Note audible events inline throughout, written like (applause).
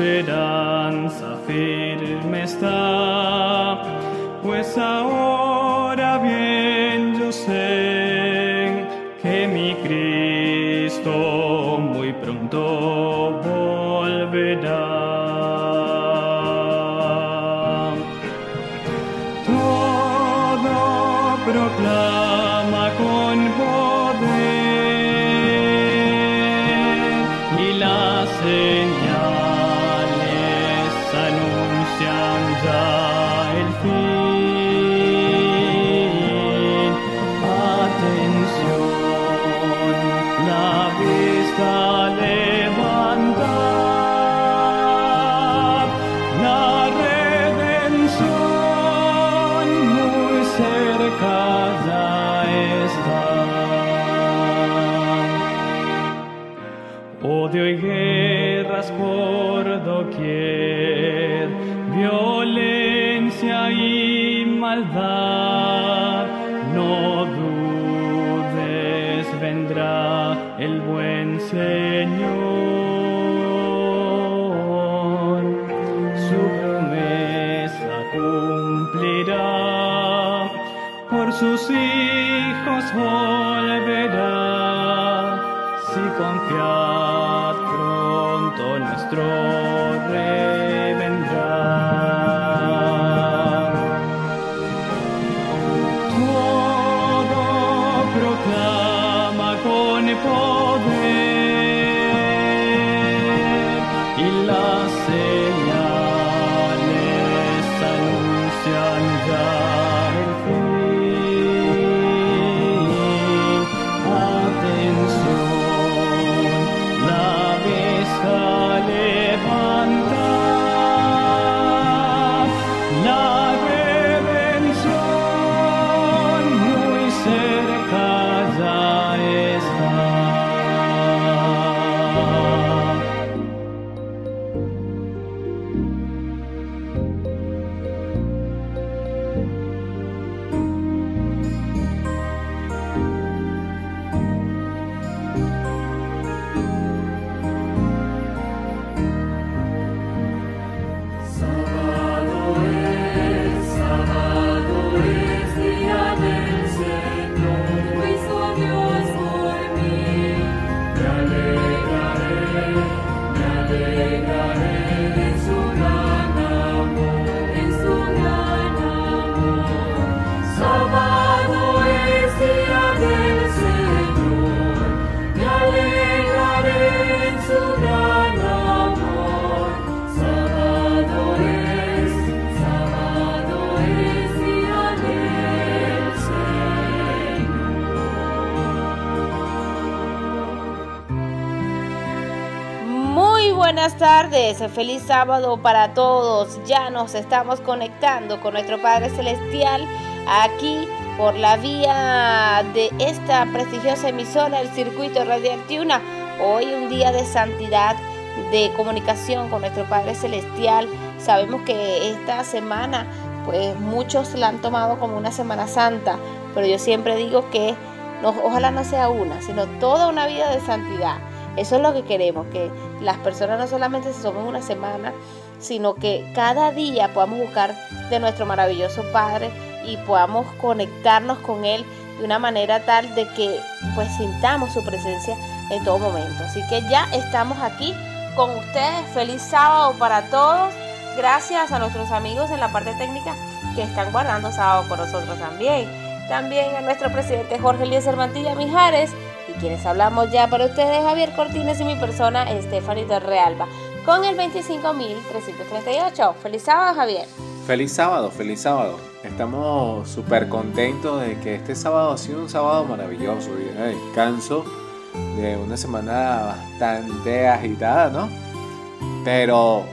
La feliz sábado para todos. Ya nos estamos conectando con nuestro Padre Celestial aquí por la vía de esta prestigiosa emisora, el Circuito Radial Tiuna. Hoy un día de santidad, de comunicación con nuestro Padre Celestial. Sabemos que esta semana, pues muchos la han tomado como una Semana Santa, pero yo siempre digo que no, ojalá no sea una, sino toda una vida de santidad. Eso es lo que queremos, que las personas no solamente se tomen una semana, sino que cada día podamos buscar de nuestro maravilloso Padre y podamos conectarnos con Él de una manera tal de que pues sintamos su presencia en todo momento. Así que ya estamos aquí con ustedes. Feliz sábado para todos. Gracias a nuestros amigos en la parte técnica que están guardando sábado con nosotros también. También a nuestro presidente Jorge Eliezer Mantilla Mijares y quienes hablamos ya para ustedes, Javier Cortines y mi persona, Stephanie de Realba, con el 25.338. Feliz sábado, Javier. Feliz sábado, feliz sábado. Estamos súper contentos de que este sábado ha sido un sábado maravilloso, día de descanso de una semana bastante agitada, ¿no? Pero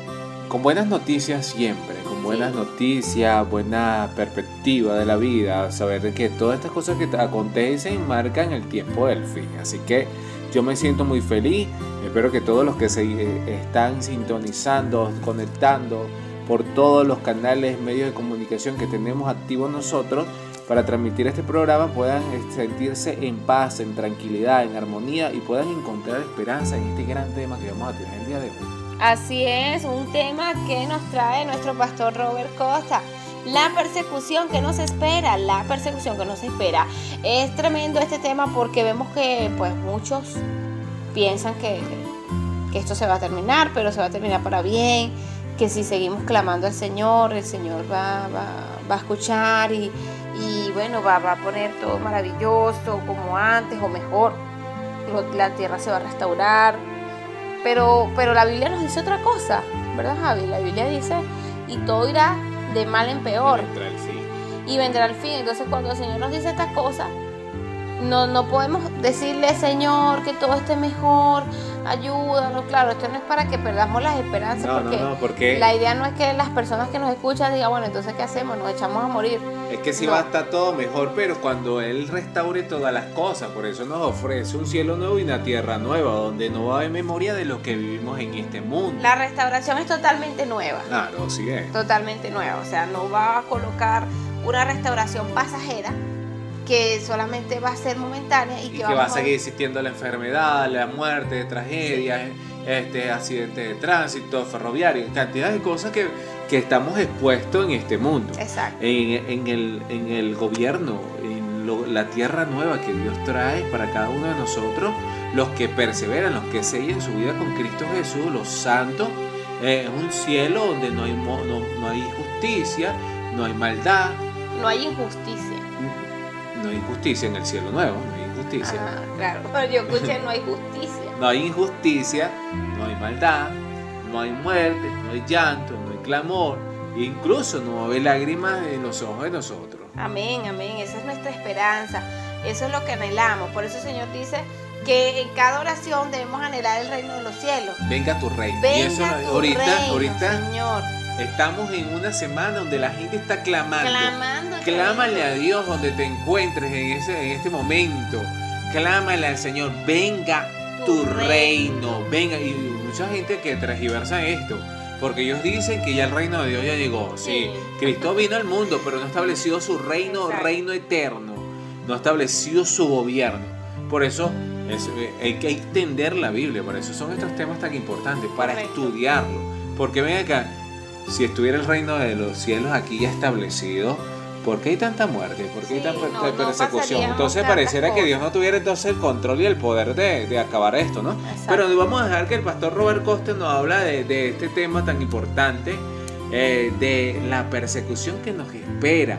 con buenas noticias siempre, buenas noticias, buena perspectiva de la vida, saber de que todas estas cosas que te acontecen marcan el tiempo del fin. Así que Yo me siento muy feliz. Espero que todos los que se eh, están sintonizando, conectando por todos los canales, medios de comunicación que tenemos activos nosotros para transmitir este programa puedan eh, sentirse en paz, en tranquilidad, en armonía y puedan encontrar esperanza en este gran tema que vamos a tener el día de hoy. Así es, un tema que nos trae nuestro pastor Robert Costa. La persecución que nos espera, la persecución que nos espera. Es tremendo este tema porque vemos que pues muchos piensan que, que esto se va a terminar, pero se va a terminar para bien, que si seguimos clamando al Señor, el Señor va, va, va a escuchar y, y bueno, va, va, a poner todo maravilloso como antes o mejor. La tierra se va a restaurar. Pero, pero la Biblia nos dice otra cosa, ¿verdad Javi? La Biblia dice, y todo irá de mal en peor. Y vendrá el fin. Y vendrá el fin. Entonces cuando el Señor nos dice estas cosas, no, no podemos decirle, Señor, que todo esté mejor, ayúdanos. Claro, esto no es para que perdamos las esperanzas, No, porque, no, porque- la idea no es que las personas que nos escuchan digan, bueno, entonces ¿qué hacemos? Nos echamos a morir. Es que sí va a estar todo mejor, pero cuando Él restaure todas las cosas, por eso nos ofrece un cielo nuevo y una tierra nueva, donde no va a haber memoria de lo que vivimos en este mundo. La restauración es totalmente nueva. Claro, sí es. totalmente nueva. O sea, no va a colocar una restauración pasajera que solamente va a ser momentánea y Y que, va a seguir existiendo la enfermedad, la muerte, tragedias, este, accidentes de tránsito, ferroviario, cantidad de cosas que, que estamos expuestos en este mundo. Exacto. En, en el, en el gobierno, en lo- la tierra nueva que Dios trae para cada uno de nosotros, los que perseveran, los que siguen su vida con Cristo Jesús, los santos, eh, es un cielo donde no hay, mo- no, no hay justicia, no hay maldad, No hay injusticia. No hay injusticia en el cielo nuevo, no hay injusticia. Ajá, claro. (laughs) Yo escuché no hay justicia. (laughs) No hay injusticia, no hay maldad, no hay muerte, no hay llanto, no hay clamor, incluso no va a haber lágrimas en los ojos de nosotros. Amén, amén. Esa es nuestra esperanza. Eso es lo que anhelamos. Por eso el Señor dice que en cada oración debemos anhelar el reino de los cielos. Venga tu reino. y Venga eso tu ahorita, reino, ahorita Señor. Estamos en una semana donde la gente está clamando. Clamando. Clámale a Dios donde te encuentres en, ese, en este momento. Clámale al Señor, venga tu Tu reino. Venga, y mucha gente que transgiversa esto. Porque ellos dicen que ya el reino de Dios ya llegó. Sí, Sí. Cristo vino al mundo, pero no estableció su reino, Exacto. reino eterno. No estableció su gobierno. Por eso es- eh, hay que entender la Biblia. Por eso son estos temas tan importantes, para Correcto. estudiarlo. Porque ven acá, si estuviera el reino de los cielos aquí ya establecido, ¿por qué hay tanta muerte? ¿Por qué hay tanta no, persecución? entonces pareciera que. Dios no tuviera entonces el control y el poder de, de acabar esto, ¿no? Exacto. Pero vamos a dejar que el pastor Robert Costa nos habla de, de este tema tan importante, eh, de la persecución que nos espera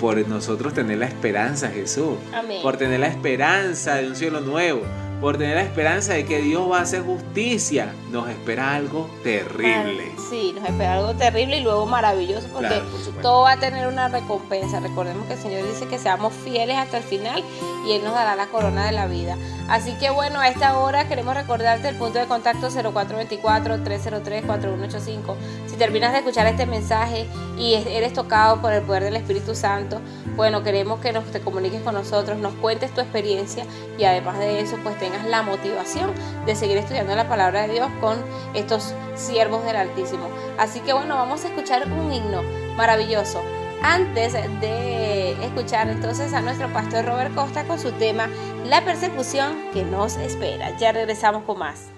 por nosotros tener la esperanza, Jesús Amén. por tener la esperanza de un cielo nuevo, por tener la esperanza de que Dios va a hacer justicia, nos espera algo terrible. Sí, nos espera algo terrible y luego maravilloso porque Claro, por supuesto. todo va a tener una recompensa. Recordemos que el Señor dice que seamos fieles hasta el final y Él nos dará la corona de la vida. Así que bueno, a esta hora queremos recordarte el punto de contacto 0424-303-4185. Si terminas de escuchar este mensaje y es- eres tocado por el poder del Espíritu Santo, bueno, queremos que nos, te comuniques con nosotros, nos cuentes tu experiencia y además de eso, pues tengas la motivación de seguir estudiando la palabra de Dios con estos siervos del Altísimo. Así que bueno, vamos a escuchar un himno maravilloso. Antes de escuchar entonces a nuestro pastor Robert Costa con su tema La persecución que nos espera. Ya regresamos con más.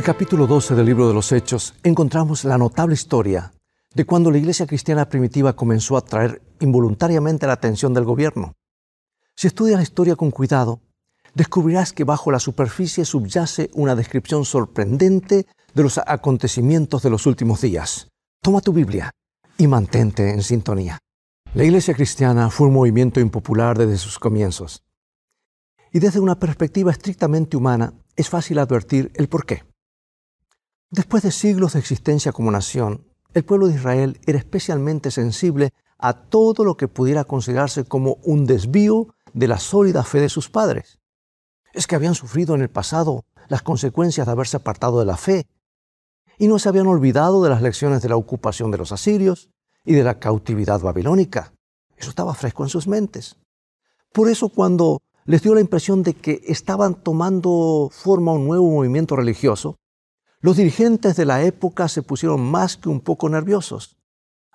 El capítulo 12 del libro de los Hechos encontramos la notable historia de cuando la iglesia cristiana primitiva comenzó a atraer involuntariamente la atención del gobierno. Si estudias la historia con cuidado, descubrirás que bajo la superficie subyace una descripción sorprendente de los acontecimientos de los últimos días. Toma tu Biblia y mantente en sintonía. La iglesia cristiana fue un movimiento impopular desde sus comienzos. Y desde una perspectiva estrictamente humana es fácil advertir el porqué. Después de siglos de existencia como nación, el pueblo de Israel era especialmente sensible a todo lo que pudiera considerarse como un desvío de la sólida fe de sus padres. Es que habían sufrido en el pasado las consecuencias de haberse apartado de la fe y no se habían olvidado de las lecciones de la ocupación de los asirios y de la cautividad babilónica. Eso estaba fresco en sus mentes. Por eso cuando les dio la impresión de que estaban tomando forma un nuevo movimiento religioso, los dirigentes de la época se pusieron más que un poco nerviosos.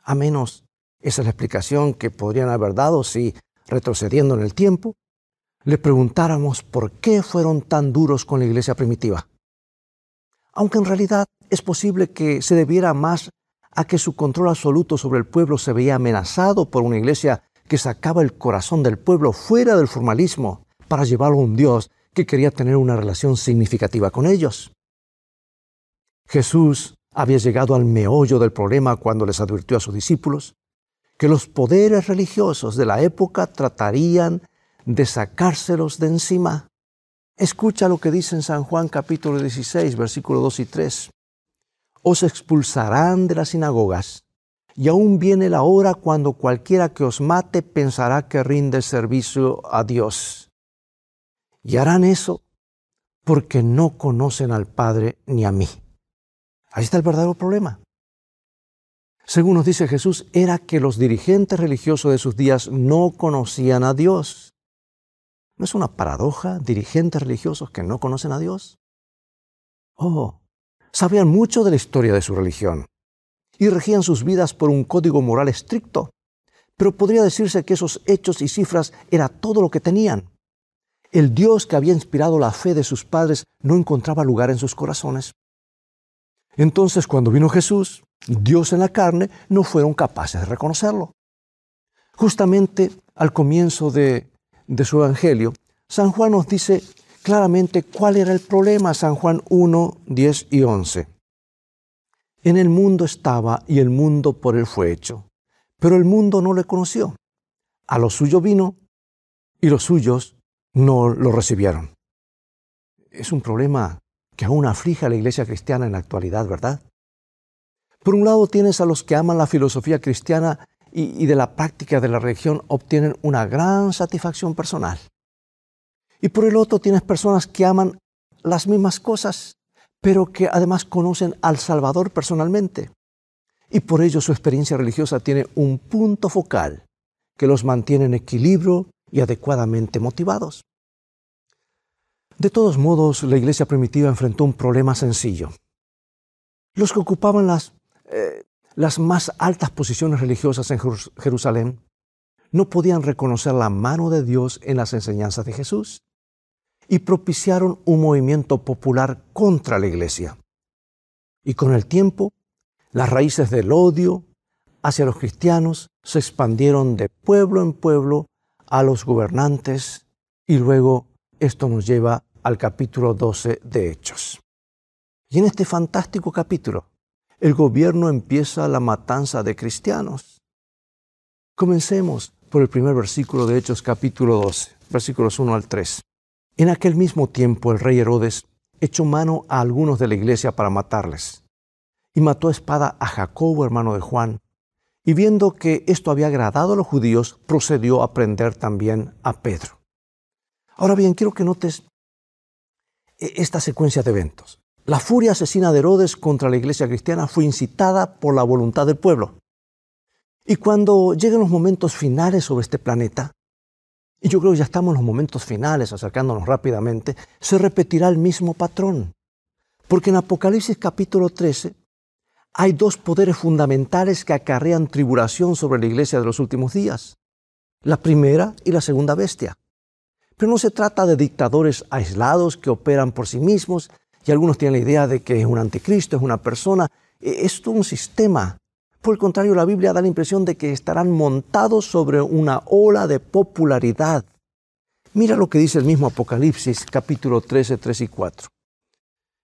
A menos, esa es la explicación que podrían haber dado si, retrocediendo en el tiempo, le preguntáramos por qué fueron tan duros con la iglesia primitiva. Aunque en realidad es posible que se debiera más a que su control absoluto sobre el pueblo se veía amenazado por una iglesia que sacaba el corazón del pueblo fuera del formalismo para llevarlo a un Dios que quería tener una relación significativa con ellos. Jesús había llegado al meollo del problema cuando les advirtió a sus discípulos que los poderes religiosos de la época tratarían de sacárselos de encima. Escucha lo que dice en San Juan capítulo 16, versículos 2 y 3. Os expulsarán de las sinagogas, y aún viene la hora cuando cualquiera que os mate pensará que rinde servicio a Dios. Y harán eso porque no conocen al Padre ni a mí. Ahí está el verdadero problema. Según nos dice Jesús, era que los dirigentes religiosos de sus días no conocían a Dios. ¿No es una paradoja dirigentes religiosos que no conocen a Dios? Oh, sabían mucho de la historia de su religión y regían sus vidas por un código moral estricto, pero podría decirse que esos hechos y cifras era todo lo que tenían. El Dios que había inspirado la fe de sus padres no encontraba lugar en sus corazones. Entonces, cuando vino Jesús, Dios en la carne, no fueron capaces de reconocerlo. Justamente al comienzo de, su evangelio, San Juan nos dice claramente cuál era el problema, San Juan 1, 10 y 11. En el mundo estaba y el mundo por él fue hecho, pero el mundo no le conoció. A lo suyo vino y los suyos no lo recibieron. Es un problema que aún aflige a la iglesia cristiana en la actualidad, ¿verdad? Por un lado tienes a los que aman la filosofía cristiana y, y, de la práctica de la religión obtienen una gran satisfacción personal. Y por el otro tienes personas que aman las mismas cosas, pero que además conocen al Salvador personalmente. Y por ello su experiencia religiosa tiene un punto focal que los mantiene en equilibrio y adecuadamente motivados. De todos modos, la iglesia primitiva enfrentó un problema sencillo. Los que ocupaban las, eh, las más altas posiciones religiosas en Jerusalén no podían reconocer la mano de Dios en las enseñanzas de Jesús y propiciaron un movimiento popular contra la iglesia. Y con el tiempo, las raíces del odio hacia los cristianos se expandieron de pueblo en pueblo a los gobernantes y luego esto nos lleva al capítulo 12 de Hechos. Y en este fantástico capítulo, el gobierno empieza la matanza de cristianos. Comencemos por el primer versículo de Hechos capítulo 12, versículos 1 al 3. En aquel mismo tiempo el rey Herodes echó mano a algunos de la iglesia para matarles, y mató a espada a Jacobo, hermano de Juan, y viendo que esto había agradado a los judíos, procedió a prender también a Pedro. Ahora bien, quiero que notes e-, esta secuencia de eventos. La furia asesina de Herodes contra la iglesia cristiana fue incitada por la voluntad del pueblo. Y cuando lleguen los momentos finales sobre este planeta, y yo creo que ya estamos en los momentos finales, acercándonos rápidamente, se repetirá el mismo patrón. Porque en Apocalipsis capítulo 13 hay dos poderes fundamentales que acarrean tribulación sobre la iglesia de los últimos días. La primera y la segunda bestia. Pero no se trata de dictadores aislados que operan por sí mismos Y algunos tienen la idea de que es un anticristo, es una persona. E, es todo un sistema. Por el contrario, la Biblia da la impresión de que estarán montados sobre una ola de popularidad. Mira lo que dice el mismo Apocalipsis capítulo 13, 3 y 4.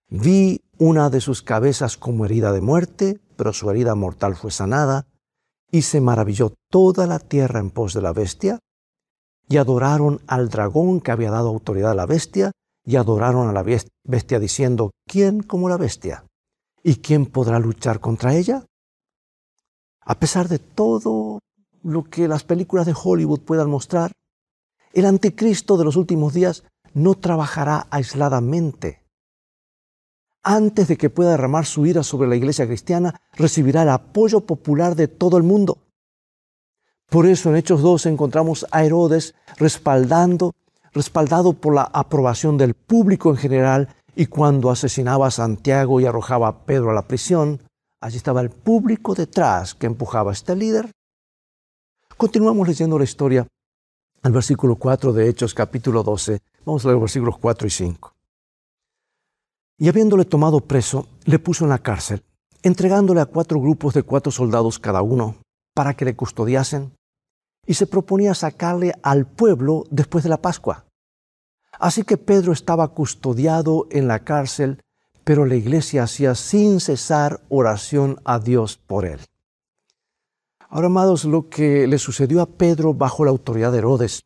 Vi una de sus cabezas como herida de muerte, pero su herida mortal fue sanada, y se maravilló toda la tierra en pos de la bestia, y adoraron al dragón que había dado autoridad a la bestia, y adoraron a la bestia diciendo, ¿quién como la bestia? ¿Y quién podrá luchar contra ella? A pesar de todo lo que las películas de Hollywood puedan mostrar, el anticristo de los últimos días no trabajará aisladamente. Antes de que pueda derramar su ira sobre la iglesia cristiana, recibirá el apoyo popular de todo el mundo. Por eso en Hechos 2 encontramos a Herodes respaldando, respaldado por la aprobación del público en general y cuando asesinaba a Santiago y arrojaba a Pedro a la prisión, Allí estaba el público detrás que empujaba a este líder. Continuamos leyendo la historia al versículo 4 de Hechos capítulo 12. Vamos a leer los versículos 4 y 5. Y habiéndole tomado preso, le puso en la cárcel, entregándole a cuatro grupos de cuatro soldados cada uno, para que le custodiasen, y se proponía sacarle al pueblo después de la Pascua. Así que Pedro estaba custodiado en la cárcel pero la iglesia hacía sin cesar oración a Dios por él. Ahora, amados, lo que le sucedió a Pedro bajo la autoridad de Herodes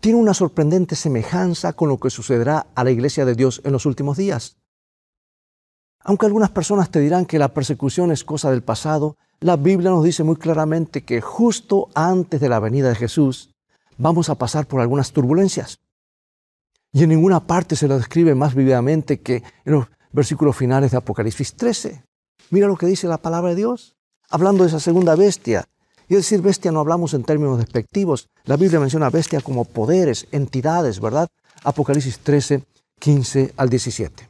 tiene una sorprendente semejanza con lo que sucederá a la iglesia de Dios en los últimos días. Aunque algunas personas te dirán que la persecución es cosa del pasado, la Biblia nos dice muy claramente que justo antes de la venida de Jesús vamos a pasar por algunas turbulencias. Y en ninguna parte se lo describe más vividamente que en los versículos finales de Apocalipsis 13. Mira lo que dice la palabra de Dios, hablando de esa segunda bestia. Y decir bestia no hablamos en términos despectivos. La Biblia menciona bestia como poderes, entidades, ¿verdad? Apocalipsis 13, 15 al 17.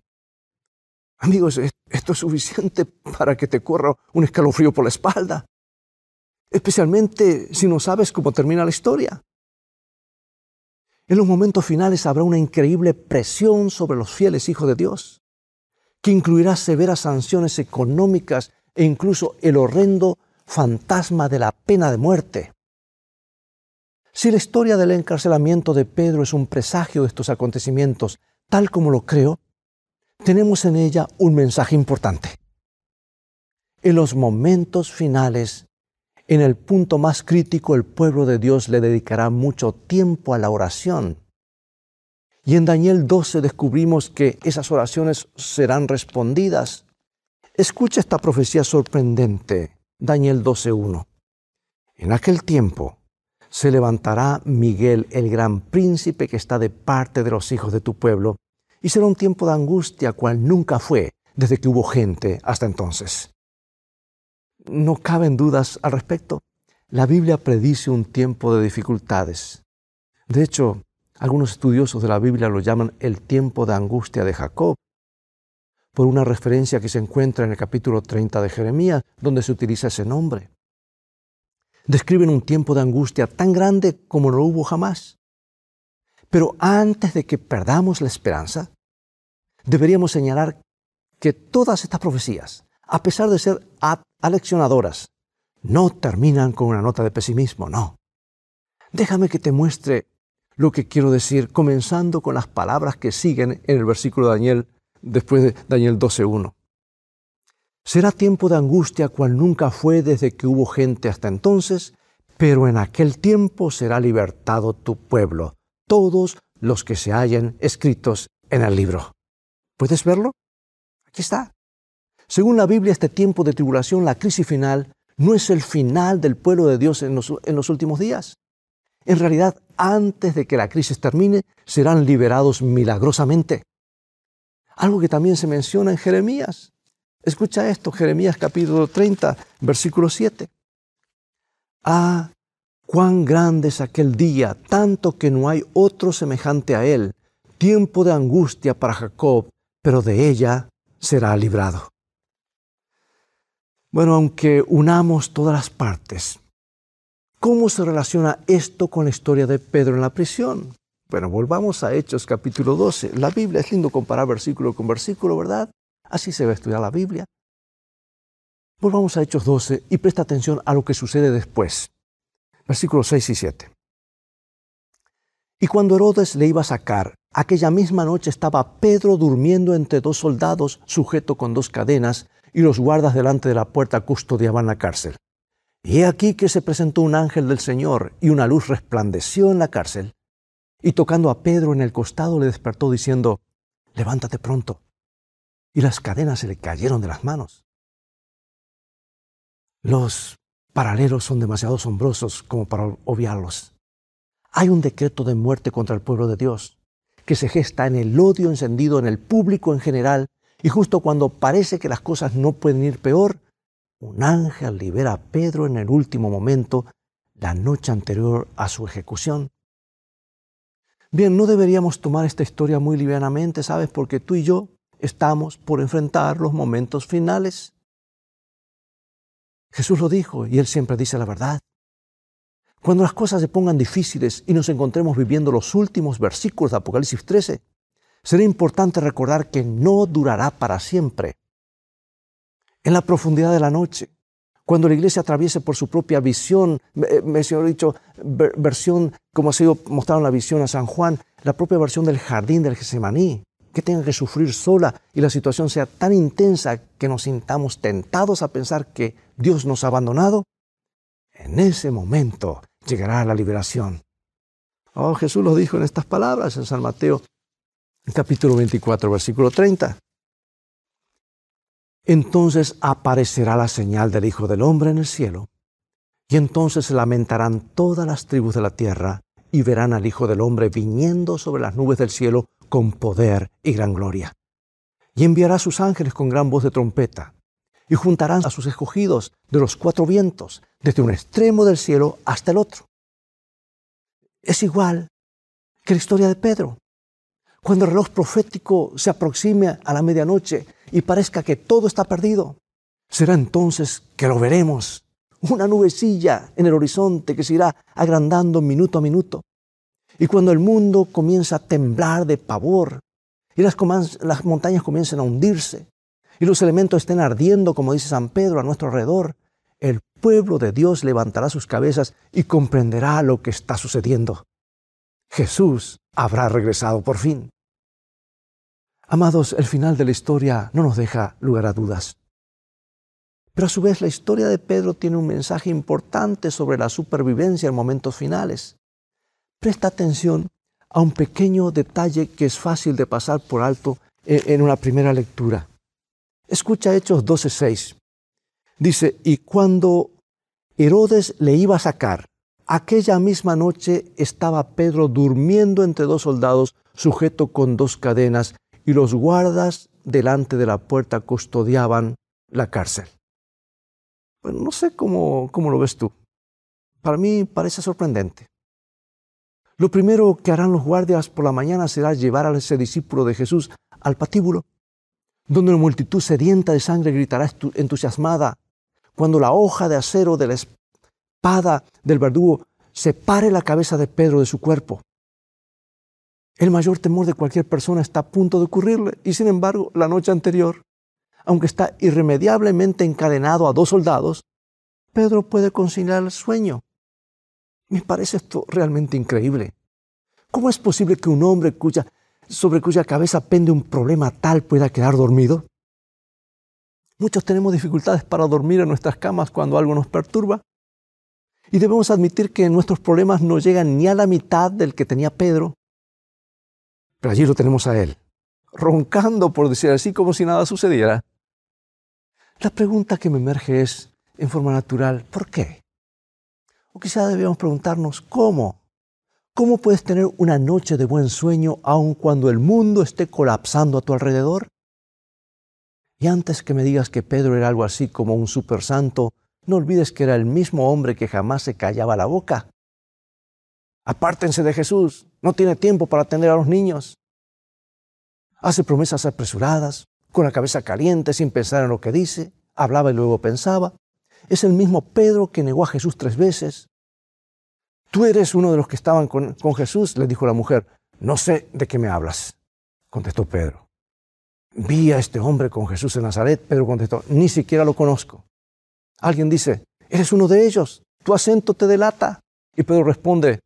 Amigos, esto es suficiente para que te corra un escalofrío por la espalda, especialmente si no sabes cómo termina la historia. En los momentos finales habrá una increíble presión sobre los fieles hijos de Dios, que incluirá severas sanciones económicas e incluso el horrendo fantasma de la pena de muerte. Si la historia del encarcelamiento de Pedro es un presagio de estos acontecimientos, tal como lo creo, tenemos en ella un mensaje importante. En los momentos finales, en el punto más crítico, el pueblo de Dios le dedicará mucho tiempo a la oración. Y en Daniel 12 descubrimos que esas oraciones serán respondidas Escucha esta profecía sorprendente, Daniel 12.1. En aquel tiempo se levantará Miguel, el gran príncipe que está de parte de los hijos de tu pueblo, y será un tiempo de angustia cual nunca fue desde que hubo gente hasta entonces. No caben dudas al respecto. La Biblia predice un tiempo de dificultades. De hecho, algunos estudiosos de la Biblia lo llaman el tiempo de angustia de Jacob por una referencia que se encuentra en el capítulo 30 de Jeremías, donde se utiliza ese nombre. Describen un tiempo de angustia tan grande como no hubo jamás. Pero antes de que perdamos la esperanza, deberíamos señalar que todas estas profecías, a pesar de ser aleccionadoras, no terminan con una nota de pesimismo, no. Déjame que te muestre lo que quiero decir, comenzando con las palabras que siguen en el versículo de Daniel después de Daniel 12.1. Será tiempo de angustia cual nunca fue desde que hubo gente hasta entonces, pero en aquel tiempo será libertado tu pueblo, todos los que se hallen escritos en el libro. ¿Puedes verlo? Aquí está. Según la Biblia, este tiempo de tribulación, la crisis final, no es el final del pueblo de Dios en los, en los últimos días. En realidad, antes de que la crisis termine, serán liberados milagrosamente. Algo que también se menciona en Jeremías. Escucha esto, Jeremías capítulo 30, versículo 7. Ah, cuán grande es aquel día, tanto que no hay otro semejante a él, tiempo de angustia para Jacob, pero de ella será librado. Bueno, aunque unamos todas las partes, ¿cómo se relaciona esto con la historia de Pedro en la prisión? Bueno, volvamos a Hechos capítulo 12. La Biblia es lindo comparar versículo con versículo, ¿verdad? Así se va a estudiar la Biblia. Volvamos a Hechos 12 y presta atención a lo que sucede después. Versículos 6 y 7. Y cuando Herodes le iba a sacar, aquella misma noche estaba Pedro durmiendo entre dos soldados, sujeto con dos cadenas, y los guardas delante de la puerta custodiaban la cárcel. Y he aquí que se presentó un ángel del Señor, y una luz resplandeció en la cárcel y tocando a Pedro en el costado le despertó diciendo, levántate pronto. Y las cadenas se le cayeron de las manos. Los paralelos son demasiado asombrosos como para obviarlos. Hay un decreto de muerte contra el pueblo de Dios que se gesta en el odio encendido en el público en general y justo cuando parece que las cosas no pueden ir peor, un ángel libera a Pedro en el último momento, la noche anterior a su ejecución. Bien, no deberíamos tomar esta historia muy livianamente, ¿sabes? Porque tú y yo estamos por enfrentar los momentos finales. Jesús lo dijo y Él siempre dice la verdad. Cuando las cosas se pongan difíciles y nos encontremos viviendo los últimos versículos de Apocalipsis 13, será importante recordar que no durará para siempre. En la profundidad de la noche, cuando la iglesia atraviese por su propia visión, me, he dicho, versión como ha sido mostrado en la visión a San Juan, la propia versión del jardín del Getsemaní, que tenga que sufrir sola y la situación sea tan intensa que nos sintamos tentados a pensar que Dios nos ha abandonado, en ese momento llegará la liberación. Oh, Jesús lo dijo en estas palabras en San Mateo, capítulo 24, versículo 30. Entonces aparecerá la señal del Hijo del Hombre en el cielo, y entonces se lamentarán todas las tribus de la tierra, y verán al Hijo del Hombre viniendo sobre las nubes del cielo con poder y gran gloria. Y enviará a sus ángeles con gran voz de trompeta, y juntarán a sus escogidos de los cuatro vientos, desde un extremo del cielo hasta el otro. Es igual que la historia de Pedro. Cuando el reloj profético se aproxime a la medianoche y parezca que todo está perdido, será entonces que lo veremos. Una nubecilla en el horizonte que se irá agrandando minuto a minuto. Y cuando el mundo comienza a temblar de pavor y las, las montañas comiencen a hundirse y los elementos estén ardiendo, como dice San Pedro, a nuestro alrededor, el pueblo de Dios levantará sus cabezas y comprenderá lo que está sucediendo. Jesús habrá regresado por fin. Amados, el final de la historia no nos deja lugar a dudas. Pero a su vez la historia de Pedro tiene un mensaje importante sobre la supervivencia en momentos finales. Presta atención a un pequeño detalle que es fácil de pasar por alto en una primera lectura. Escucha Hechos 12:6. Dice, y cuando Herodes le iba a sacar, Aquella misma noche estaba Pedro durmiendo entre dos soldados, sujeto con dos cadenas, y los guardas delante de la puerta custodiaban la cárcel. Bueno, no sé cómo, cómo lo ves tú. Para mí parece sorprendente. Lo primero que harán los guardias por la mañana será llevar a ese discípulo de Jesús al patíbulo, donde una multitud sedienta de sangre gritará entusiasmada cuando la hoja de acero de la espada del verdugo separe la cabeza de Pedro de su cuerpo. El mayor temor de cualquier persona está a punto de ocurrirle y sin embargo la noche anterior, aunque está irremediablemente encadenado a dos soldados, Pedro puede conciliar el sueño. Me parece esto realmente increíble. ¿Cómo es posible que un hombre cuya, sobre cuya cabeza pende un problema tal pueda quedar dormido? Muchos tenemos dificultades para dormir en nuestras camas cuando algo nos perturba. Y debemos admitir que nuestros problemas no llegan ni a la mitad del que tenía Pedro. Pero allí lo tenemos a él, roncando, por decir así, como si nada sucediera. La pregunta que me emerge es, en forma natural, ¿por qué? O quizá debíamos preguntarnos, ¿cómo? ¿Cómo puedes tener una noche de buen sueño aun cuando el mundo esté colapsando a tu alrededor? Y antes que me digas que Pedro era algo así como un super santo, no olvides que era el mismo hombre que jamás se callaba la boca. Apártense de Jesús, no tiene tiempo para atender a los niños. Hace promesas apresuradas, con la cabeza caliente, sin pensar en lo que dice, hablaba y luego pensaba. Es el mismo Pedro que negó a Jesús tres veces. Tú eres uno de los que estaban con, con Jesús, le dijo la mujer. No sé de qué me hablas, contestó Pedro. Vi a este hombre con Jesús en Nazaret. Pedro contestó, ni siquiera lo conozco. Alguien dice, eres uno de ellos, tu acento te delata. Y Pedro responde,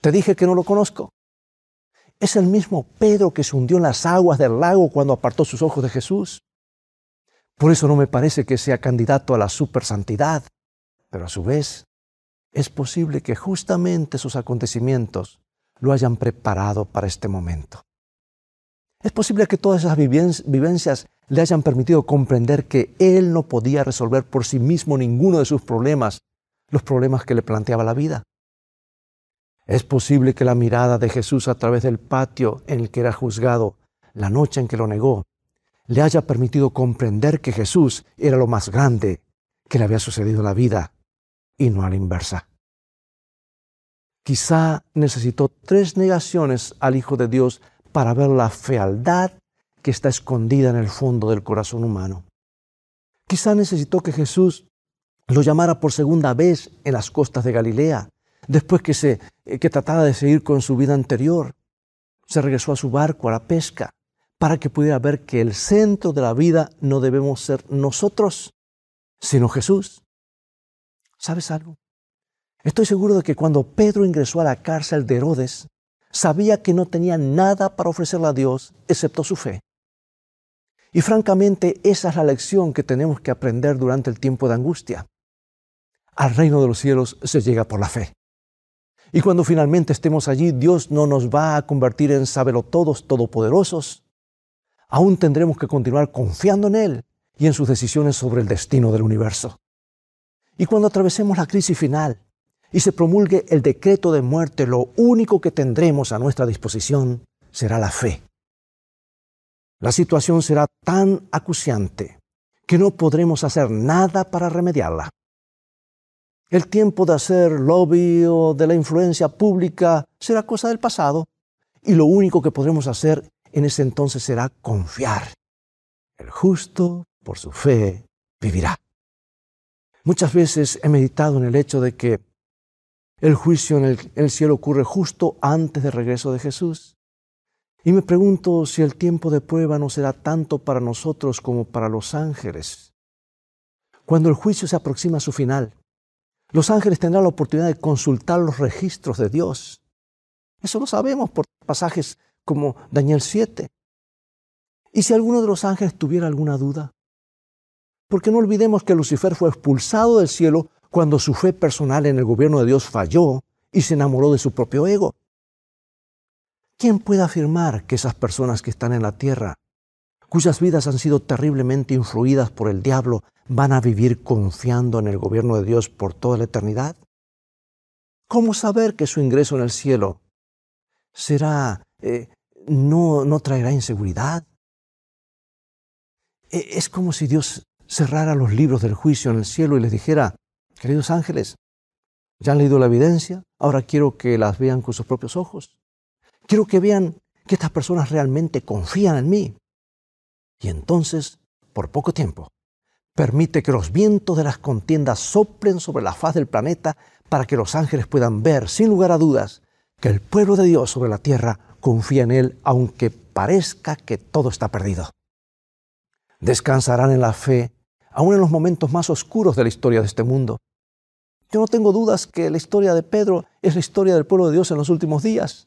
te dije que no lo conozco. Es el mismo Pedro que se hundió en las aguas del lago cuando apartó sus ojos de Jesús. Por eso no me parece que sea candidato a la supersantidad, pero a su vez es posible que justamente sus acontecimientos lo hayan preparado para este momento. Es posible que todas esas vivencias le hayan permitido comprender que él no podía resolver por sí mismo ninguno de sus problemas, los problemas que le planteaba la vida. Es posible que la mirada de Jesús a través del patio en el que era juzgado, la noche en que lo negó, le haya permitido comprender que Jesús era lo más grande que le había sucedido en la vida y no a la inversa. Quizá necesitó tres negaciones al Hijo de Dios para ver la fealdad que está escondida en el fondo del corazón humano. Quizá necesitó que Jesús lo llamara por segunda vez en las costas de Galilea, después que, se, eh, que tratara de seguir con su vida anterior. Se regresó a su barco, a la pesca, para que pudiera ver que el centro de la vida no debemos ser nosotros, sino Jesús. ¿Sabes algo? Estoy seguro de que cuando Pedro ingresó a la cárcel de Herodes, sabía que no tenía nada para ofrecerle a Dios excepto su fe. Y francamente esa es la lección que tenemos que aprender durante el tiempo de angustia. Al reino de los cielos se llega por la fe. Y cuando finalmente estemos allí, Dios no nos va a convertir en sabelotodos todopoderosos. Aún tendremos que continuar confiando en Él y en sus decisiones sobre el destino del universo. Y cuando atravesemos la crisis final y se promulgue el decreto de muerte, lo único que tendremos a nuestra disposición será la fe. La situación será tan acuciante que no podremos hacer nada para remediarla. El tiempo de hacer lobby o de la influencia pública será cosa del pasado y lo único que podremos hacer en ese entonces será confiar. El justo, por su fe, vivirá. Muchas veces he meditado en el hecho de que el juicio en el, cielo ocurre justo antes del regreso de Jesús. Y me pregunto si el tiempo de prueba no será tanto para nosotros como para los ángeles. Cuando el juicio se aproxima a su final, los ángeles tendrán la oportunidad de consultar los registros de Dios. Eso lo sabemos por pasajes como Daniel 7. ¿Y si alguno de los ángeles tuviera alguna duda? Porque no olvidemos que Lucifer fue expulsado del cielo cuando su fe personal en el gobierno de Dios falló y se enamoró de su propio ego. ¿Quién puede afirmar que esas personas que están en la tierra, cuyas vidas han sido terriblemente influidas por el diablo, van a vivir confiando en el gobierno de Dios por toda la eternidad? ¿Cómo saber que su ingreso en el cielo será, eh, no, no traerá inseguridad? E, es como si Dios cerrara los libros del juicio en el cielo y les dijera, Queridos ángeles, ya han leído la evidencia, ahora quiero que las vean con sus propios ojos. Quiero que vean que estas personas realmente confían en mí. Y entonces, por poco tiempo, permite que los vientos de las contiendas soplen sobre la faz del planeta para que los ángeles puedan ver, sin lugar a dudas, que el pueblo de Dios sobre la tierra confía en Él, aunque parezca que todo está perdido. Descansarán en la fe, aún en los momentos más oscuros de la historia de este mundo, yo no tengo dudas que la historia de Pedro es la historia del pueblo de Dios en los últimos días.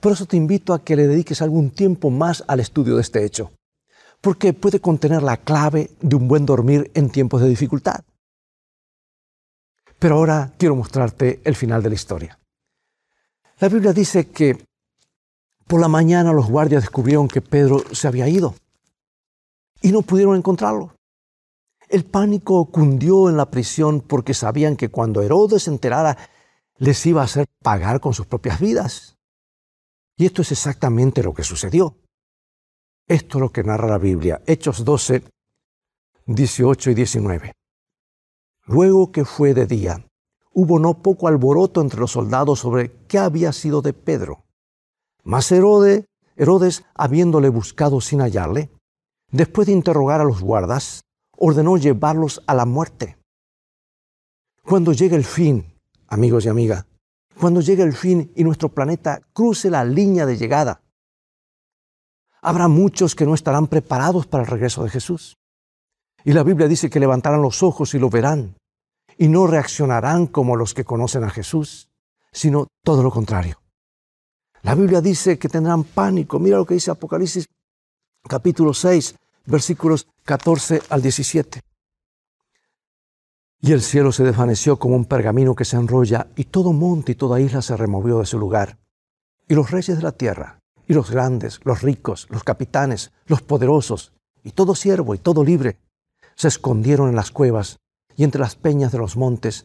Por eso te invito a que le dediques algún tiempo más al estudio de este hecho, porque puede contener la clave de un buen dormir en tiempos de dificultad. Pero ahora quiero mostrarte el final de la historia. La Biblia dice que por la mañana los guardias descubrieron que Pedro se había ido y no pudieron encontrarlo. El pánico cundió en la prisión porque sabían que cuando Herodes se enterara les iba a hacer pagar con sus propias vidas. Y esto es exactamente lo que sucedió. Esto es lo que narra la Biblia. Hechos 12, 18 y 19. Luego que fue de día, hubo no poco alboroto entre los soldados sobre qué había sido de Pedro. Mas Herodes, Herodes, habiéndole buscado sin hallarle, después de interrogar a los guardas, ordenó llevarlos a la muerte. Cuando llegue el fin, amigos y amigas, cuando llegue el fin y nuestro planeta cruce la línea de llegada, habrá muchos que no estarán preparados para el regreso de Jesús. Y la Biblia dice que levantarán los ojos y lo verán, y no reaccionarán como los que conocen a Jesús, sino todo lo contrario. La Biblia dice que tendrán pánico. Mira lo que dice Apocalipsis capítulo 6, versículos 14 al 17. Y el cielo se desvaneció como un pergamino que se enrolla, y todo monte y toda isla se removió de su lugar. Y los reyes de la tierra, y los grandes, los ricos, los capitanes, los poderosos, y todo siervo y todo libre, se escondieron en las cuevas y entre las peñas de los montes,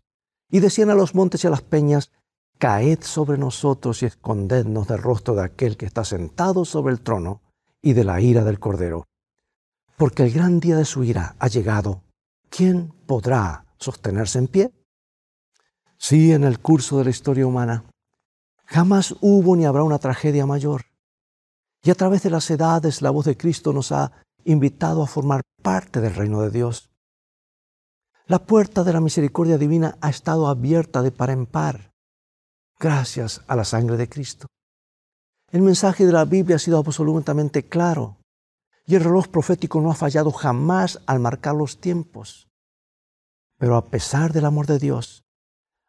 y decían a los montes y a las peñas, Caed sobre nosotros y escondednos del rostro de aquel que está sentado sobre el trono y de la ira del Cordero. Porque el gran día de su ira ha llegado. ¿Quién podrá sostenerse en pie? Sí, en el curso de la historia humana, jamás hubo ni habrá una tragedia mayor. Y a través de las edades la voz de Cristo nos ha invitado a formar parte del reino de Dios. La puerta de la misericordia divina ha estado abierta de par en par, gracias a la sangre de Cristo. El mensaje de la Biblia ha sido absolutamente claro y el reloj profético no ha fallado jamás al marcar los tiempos. Pero a pesar del amor de Dios,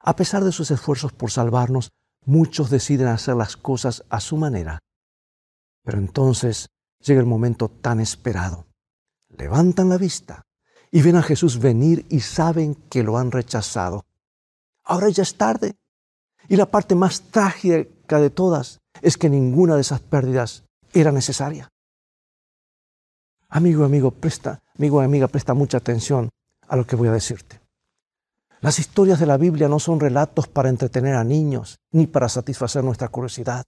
a pesar de sus esfuerzos por salvarnos, muchos deciden hacer las cosas a su manera. Pero entonces llega el momento tan esperado. Levantan la vista y ven a Jesús venir y saben que lo han rechazado. Ahora ya es tarde. Y la parte más trágica de todas es que ninguna de esas pérdidas era necesaria. Amigo, amigo, presta, amigo, amiga, presta mucha atención a lo que voy a decirte. Las historias de la Biblia no son relatos para entretener a niños ni para satisfacer nuestra curiosidad.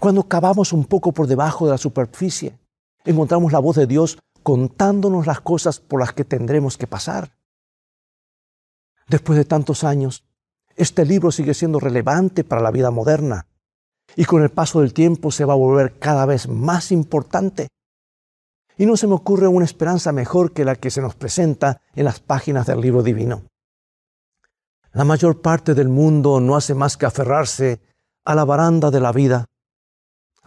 Cuando cavamos un poco por debajo de la superficie, encontramos la voz de Dios contándonos las cosas por las que tendremos que pasar. Después de tantos años, este libro sigue siendo relevante para la vida moderna y con el paso del tiempo se va a volver cada vez más importante. Y no se me ocurre una esperanza mejor que la que se nos presenta en las páginas del libro divino. La mayor parte del mundo no hace más que aferrarse a la baranda de la vida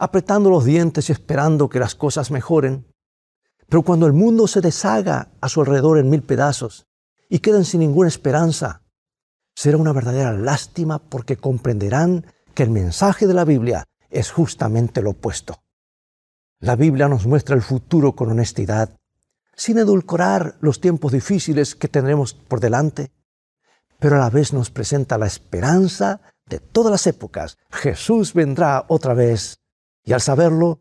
apretando los dientes y esperando que las cosas mejoren. Pero cuando el mundo se deshaga a su alrededor en mil pedazos y queden sin ninguna esperanza, será una verdadera lástima porque comprenderán que el mensaje de la Biblia es justamente lo opuesto. La Biblia nos muestra el futuro con honestidad, sin edulcorar los tiempos difíciles que tendremos por delante, pero a la vez nos presenta la esperanza de todas las épocas. Jesús vendrá otra vez y al saberlo,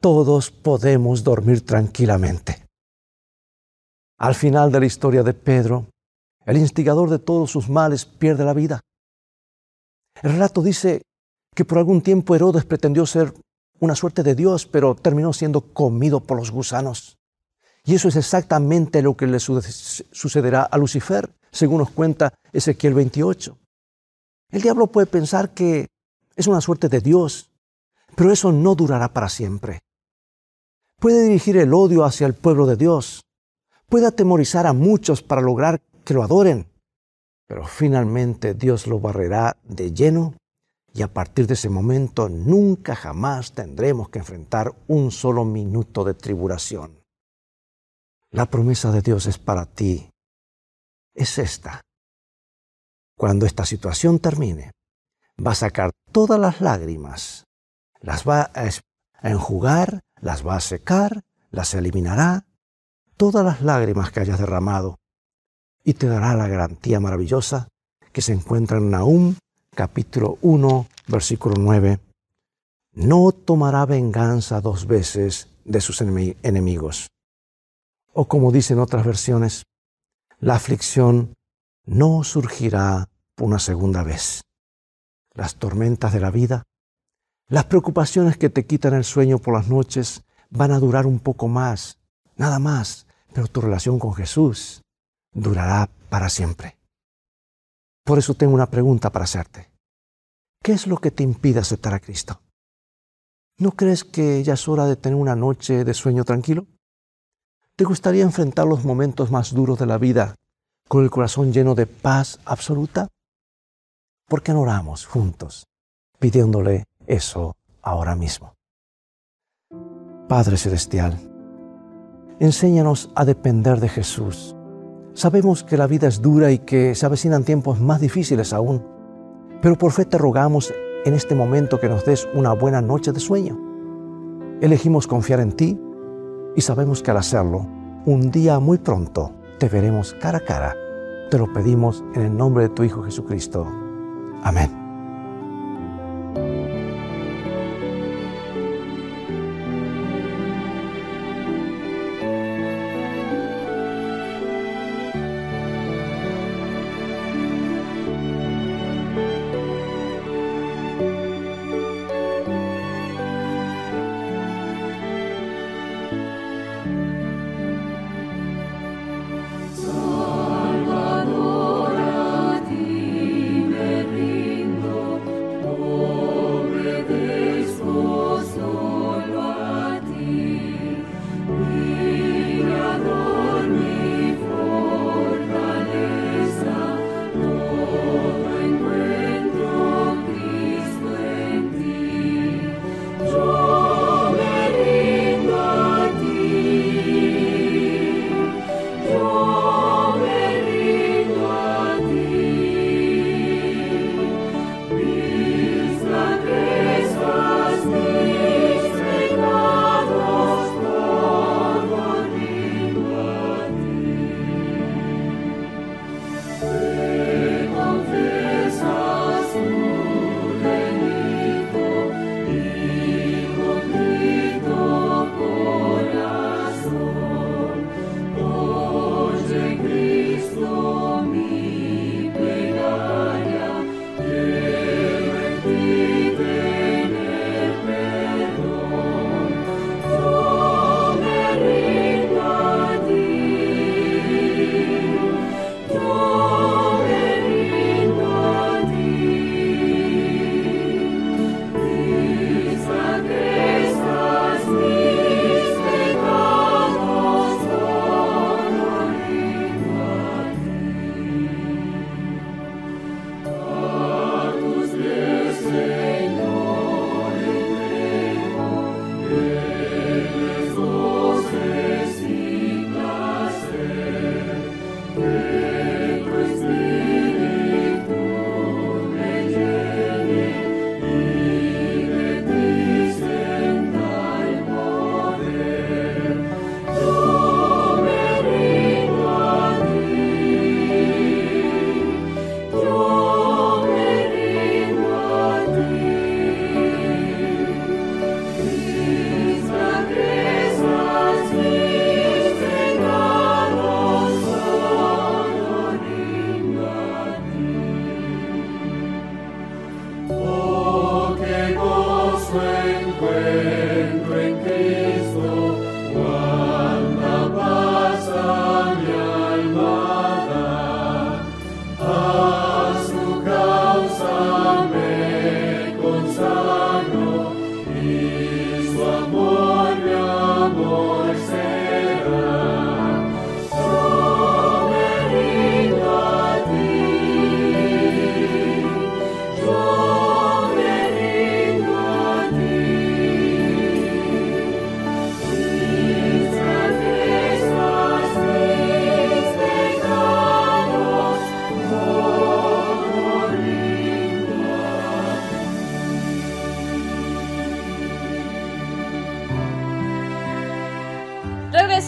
todos podemos dormir tranquilamente. Al final de la historia de Pedro, el instigador de todos sus males pierde la vida. El relato dice que por algún tiempo Herodes pretendió ser una suerte de Dios, pero terminó siendo comido por los gusanos. Y eso es exactamente lo que le sucederá a Lucifer, según nos cuenta Ezequiel 28. El diablo puede pensar que es una suerte de Dios, pero eso no durará para siempre. Puede dirigir el odio hacia el pueblo de Dios. Puede atemorizar a muchos para lograr que lo adoren. Pero finalmente Dios lo barrerá de lleno y a partir de ese momento nunca jamás tendremos que enfrentar un solo minuto de tribulación. La promesa de Dios es para ti. Es esta. Cuando esta situación termine, va a sacar todas las lágrimas las va a enjugar, las va a secar, las eliminará, todas las lágrimas que hayas derramado, y te dará la garantía maravillosa que se encuentra en Nahum capítulo 1, versículo 9. No tomará venganza dos veces de sus enemigos. O como dicen otras versiones, la aflicción no surgirá una segunda vez. Las tormentas de la vida las preocupaciones que te quitan el sueño por las noches van a durar un poco más, nada más, pero tu relación con Jesús durará para siempre. Por eso tengo una pregunta para hacerte. ¿Qué es lo que te impide aceptar a Cristo? ¿No crees que ya es hora de tener una noche de sueño tranquilo? ¿Te gustaría enfrentar los momentos más duros de la vida con el corazón lleno de paz absoluta? ¿Por qué no oramos juntos pidiéndole eso ahora mismo? Padre Celestial, enséñanos a depender de Jesús. Sabemos que la vida es dura y que se avecinan tiempos más difíciles aún, pero por fe te rogamos en este momento que nos des una buena noche de sueño. Elegimos confiar en ti y sabemos que al hacerlo, un día muy pronto te veremos cara a cara. Te lo pedimos en el nombre de tu Hijo Jesucristo. Amén.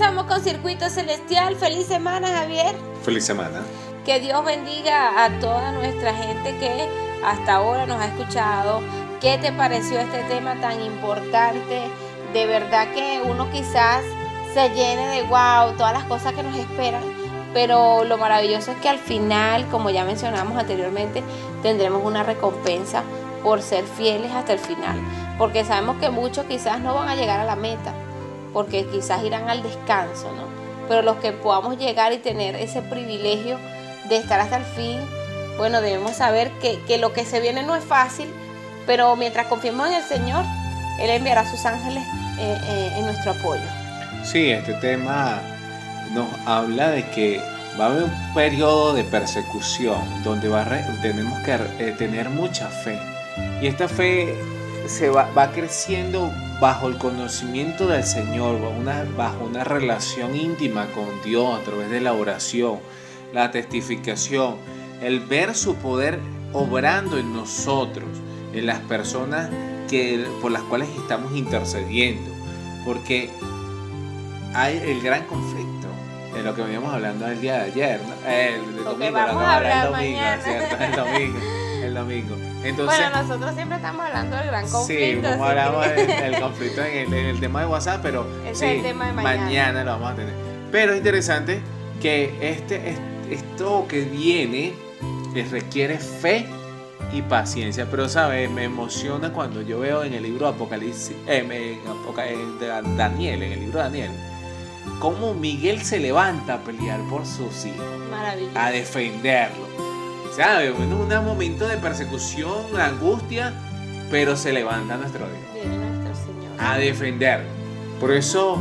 Regresamos con Circuito Celestial. Feliz semana, Javier. Feliz semana. Que Dios bendiga a toda nuestra gente que hasta ahora nos ha escuchado. ¿Qué te pareció este tema tan importante? De verdad que uno quizás se llene de wow, todas las cosas que nos esperan. Pero lo maravilloso es que al final, como ya mencionamos anteriormente, tendremos una recompensa por ser fieles hasta el final. Porque sabemos que muchos quizás no van a llegar a la meta porque quizás irán al descanso, ¿no? pero los que podamos llegar y tener ese privilegio de estar hasta el fin, bueno, debemos saber que, que lo que se viene no es fácil, pero mientras confiemos en el Señor, Él enviará a sus ángeles eh, eh, en nuestro apoyo. Sí, este tema nos habla de que va a haber un periodo de persecución donde va tenemos que eh, tener mucha fe. Y esta fe se va, va creciendo bajo el conocimiento del Señor, bajo una, bajo una relación íntima con Dios a través de la oración, la testificación, el ver su poder obrando en nosotros, en las personas que, por las cuales estamos intercediendo. Porque hay el gran conflicto de lo que veníamos hablando el día de ayer, ¿no? El Lo domingo, vamos lo a que hablar el domingo, mañana. ¿cierto? El domingo, el domingo. Entonces, bueno, nosotros siempre estamos hablando del gran sí, conflicto. como así hablamos que- del, del (laughs) conflicto en el, en el tema de WhatsApp, pero Ese sí, es el tema de mañana. lo vamos a tener. Pero es interesante que este, es- esto que viene eh, requiere fe y paciencia, pero sabes, me emociona cuando yo veo en el libro de Apocalipsis, eh, en Da- Daniel, en el libro de Daniel, cómo Miguel se levanta a pelear por sus hijos, a defenderlo. ¿Sabes? Bueno, un momento de persecución, angustia, pero se levanta nuestro Dios Viene nuestro Señor. a defender. Por eso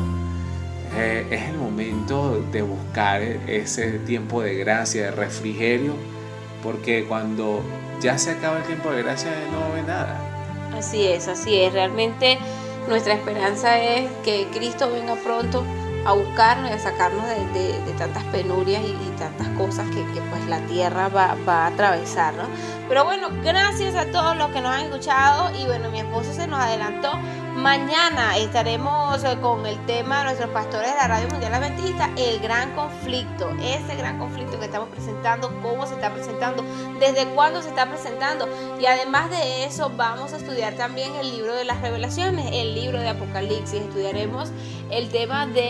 eh, es el momento de buscar ese tiempo de gracia, de refrigerio, porque cuando ya se acaba el tiempo de gracia no ve nada. Así es, así es. Realmente nuestra esperanza es que Cristo venga pronto a buscarnos y a sacarnos de, tantas penurias y, tantas cosas que, pues la tierra va, va a atravesar, ¿no? Pero bueno, gracias a todos los que nos han escuchado y bueno, mi esposo se nos adelantó. Mañana estaremos eh, con el tema de nuestros pastores de la Radio Mundial Adventista, el gran conflicto, ese gran conflicto que estamos presentando, cómo se está presentando, desde cuándo se está presentando. Y además de eso, vamos a estudiar también el libro de las revelaciones, el libro de Apocalipsis. Estudiaremos el tema de,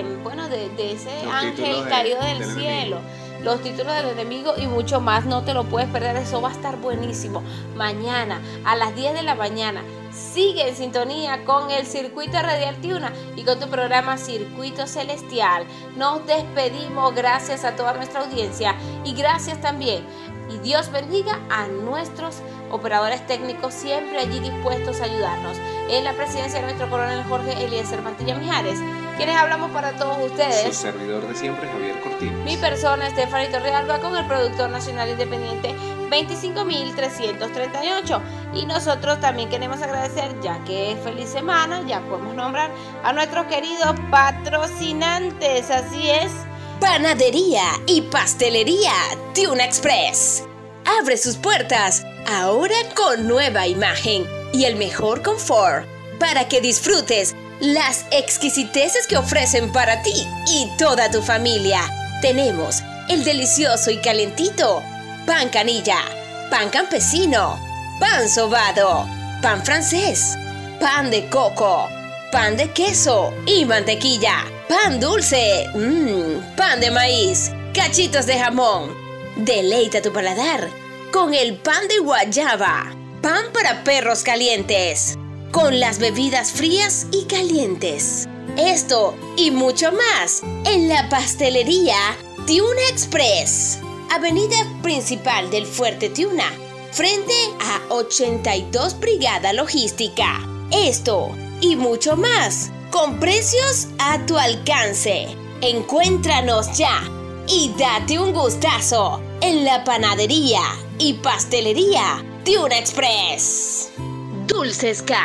eh, bueno, de, de ese Los ángel de- caído del, del cielo. enemigo. Los títulos del enemigo y mucho más, no te lo puedes perder, eso va a estar buenísimo. Mañana a las 10 de la mañana, sigue en sintonía con el Circuito Radial Tiuna y con tu programa Circuito Celestial. Nos despedimos, gracias a toda nuestra audiencia y gracias también. Y Dios bendiga a nuestros operadores técnicos siempre allí dispuestos a ayudarnos. En la presidencia de nuestro coronel Jorge Eliezer Mantilla Mijares, quienes hablamos para todos Su ustedes. servidor de siempre, Javier Cortines. Mi persona, Estefanito Torrealba, con el productor nacional independiente 25.338. Y nosotros también queremos agradecer, ya que es feliz semana, ya podemos nombrar a nuestros queridos patrocinantes. Así es. Panadería y pastelería Tuna Express. Abre sus puertas ahora con nueva imagen y el mejor confort para que disfrutes las exquisiteces que ofrecen para ti y toda tu familia. Tenemos el delicioso y calentito pan canilla, pan campesino, pan sobado, pan francés, pan de coco, pan de queso y mantequilla, pan dulce, mmm, pan de maíz, cachitos de jamón. Deleita tu paladar con el pan de guayaba, pan para perros calientes, con las bebidas frías y calientes. Esto y mucho más en la pastelería Tiuna Express, avenida principal del Fuerte Tiuna, frente a 82 Brigada Logística. Esto y mucho más, con precios a tu alcance. Encuéntranos ya y date un gustazo en la panadería y pastelería Tiuna Express. Dulces K,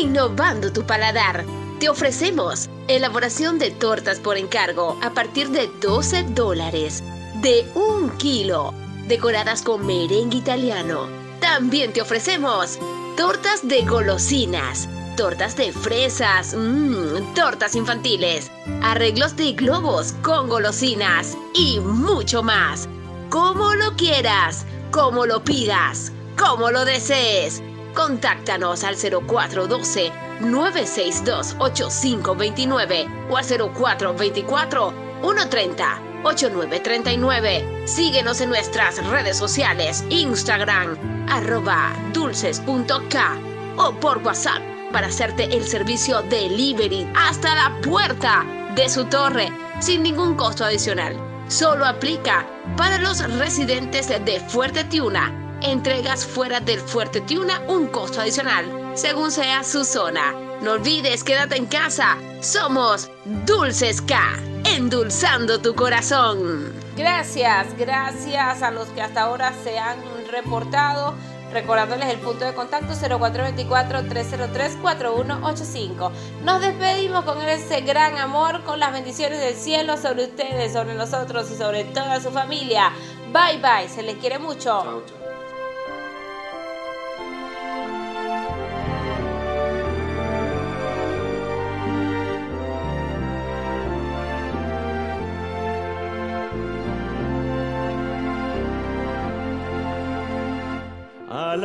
innovando tu paladar. Te ofrecemos elaboración de tortas por encargo a partir de 12 dólares, de un kilo, decoradas con merengue italiano. También te ofrecemos tortas de golosinas, tortas de fresas, mmm, tortas infantiles, arreglos de globos con golosinas y mucho más. Como lo quieras, como lo pidas, como lo desees. Contáctanos al 0412 962 8529 o al 0424 130 8939. Síguenos en nuestras redes sociales, Instagram, arroba dulces.k o por WhatsApp para hacerte el servicio delivery hasta la puerta de su torre sin ningún costo adicional. Solo aplica para los residentes de Fuerte Tiuna. Entregas fuera del Fuerte Tiuna un costo adicional, según sea su zona. No olvides, quédate en casa. Somos Dulces K, endulzando tu corazón. Gracias, gracias a los que hasta ahora se han reportado. Recordándoles el punto de contacto 0424-303-4185. Nos despedimos con ese gran amor, con las bendiciones del cielo sobre ustedes, sobre nosotros y sobre toda su familia. Bye bye, se les quiere mucho. Chao, chao.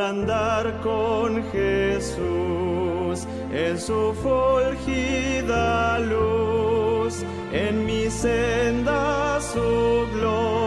Andar con Jesús. En su fulgida luz, en mi senda su gloria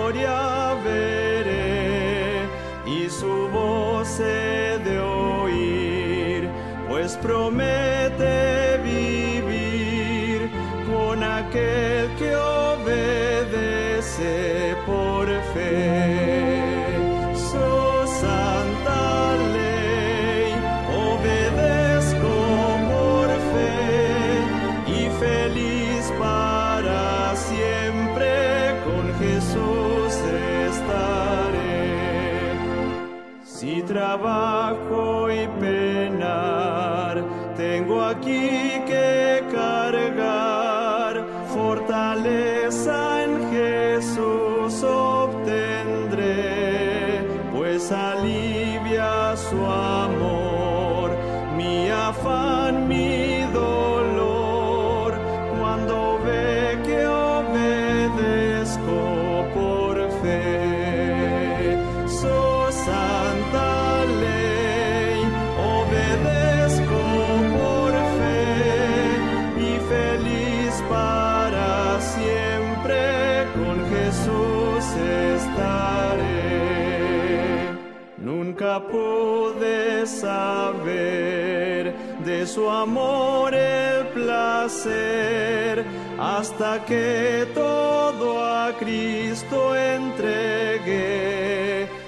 Pude saber de su amor el placer hasta que todo a Cristo entregué.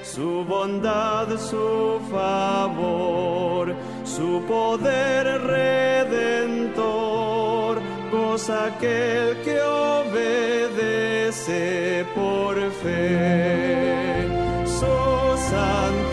Su bondad, su favor, su poder redentor, cosa aquel que obedece por fe. Su santa